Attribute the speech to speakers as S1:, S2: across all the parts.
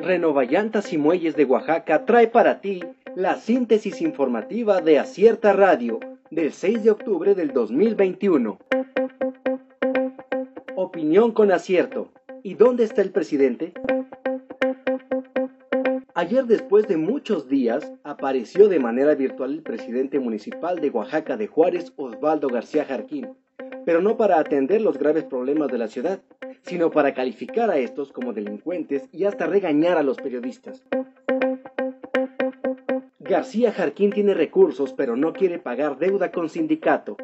S1: Renovallantas y Muelles de Oaxaca trae para ti la síntesis informativa de Acierta Radio del 6 de octubre del 2021. Opinión con acierto. ¿Y dónde está el presidente? Ayer, después de muchos días, apareció de manera virtual el presidente municipal de Oaxaca de Juárez, Osvaldo García Jarquín, pero no para atender los graves problemas de la ciudad, sino para calificar a estos como delincuentes y hasta regañar a los periodistas. García Jarquín tiene recursos, pero no quiere pagar deuda con sindicato.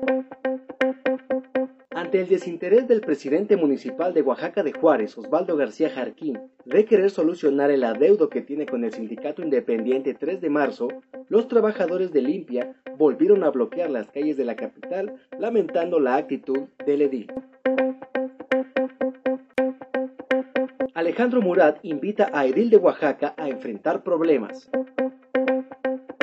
S1: Ante el desinterés del presidente municipal de Oaxaca de Juárez, Osvaldo García Jarquín, de querer solucionar el adeudo que tiene con el sindicato independiente 3 de marzo, los trabajadores de Limpia volvieron a bloquear las calles de la capital, lamentando la actitud del edil. Alejandro Murat invita a Edil de Oaxaca a enfrentar problemas.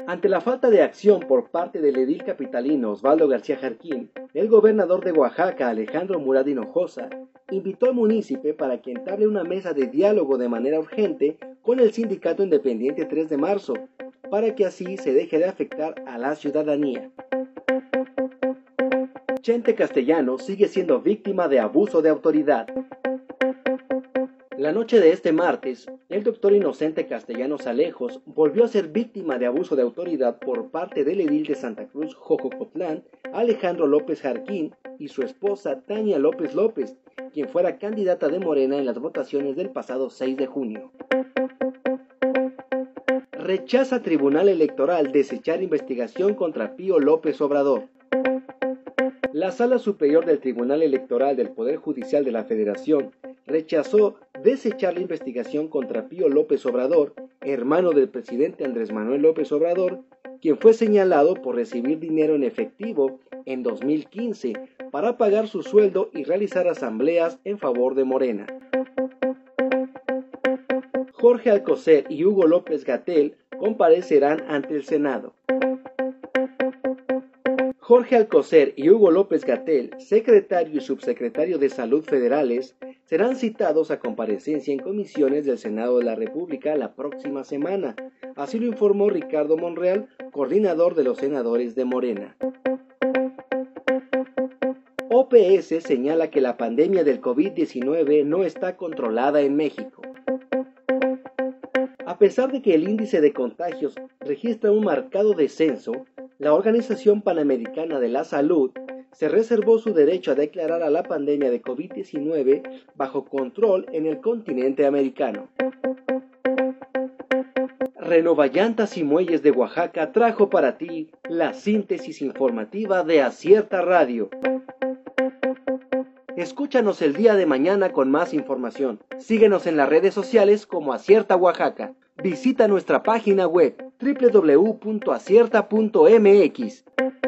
S1: Ante la falta de acción por parte del edil capitalino Osvaldo García Jarquín, el gobernador de Oaxaca, Alejandro Murat Hinojosa, invitó al municipio para que entable una mesa de diálogo de manera urgente con el sindicato independiente 3 de marzo, para que así se deje de afectar a la ciudadanía. Chente Castellano sigue siendo víctima de abuso de autoridad. La noche de este martes, el doctor Inocente Castellanos Alejos volvió a ser víctima de abuso de autoridad por parte del edil de Santa Cruz, Jojocotlán, Alejandro López Jarquín, y su esposa Tania López López, quien fuera candidata de Morena en las votaciones del pasado 6 de junio. Rechaza Tribunal Electoral desechar investigación contra Pío López Obrador. La Sala Superior del Tribunal Electoral del Poder Judicial de la Federación rechazó desechar la investigación contra Pío López Obrador, hermano del presidente Andrés Manuel López Obrador, quien fue señalado por recibir dinero en efectivo en 2015 para pagar su sueldo y realizar asambleas en favor de Morena. Jorge Alcocer y Hugo López Gatel comparecerán ante el Senado. Jorge Alcocer y Hugo López Gatel, secretario y subsecretario de Salud federales, serán citados a comparecencia en comisiones del Senado de la República la próxima semana. Así lo informó Ricardo Monreal, coordinador de los senadores de Morena. OPS señala que la pandemia del COVID-19 no está controlada en México. A pesar de que el índice de contagios registra un marcado descenso, la Organización Panamericana de la Salud se reservó su derecho a declarar a la pandemia de COVID-19 bajo control en el continente americano. Renovallantas y Muelles de Oaxaca trajo para ti la síntesis informativa de Acierta Radio. Escúchanos el día de mañana con más información. Síguenos en las redes sociales como Acierta Oaxaca. Visita nuestra página web www.acierta.mx.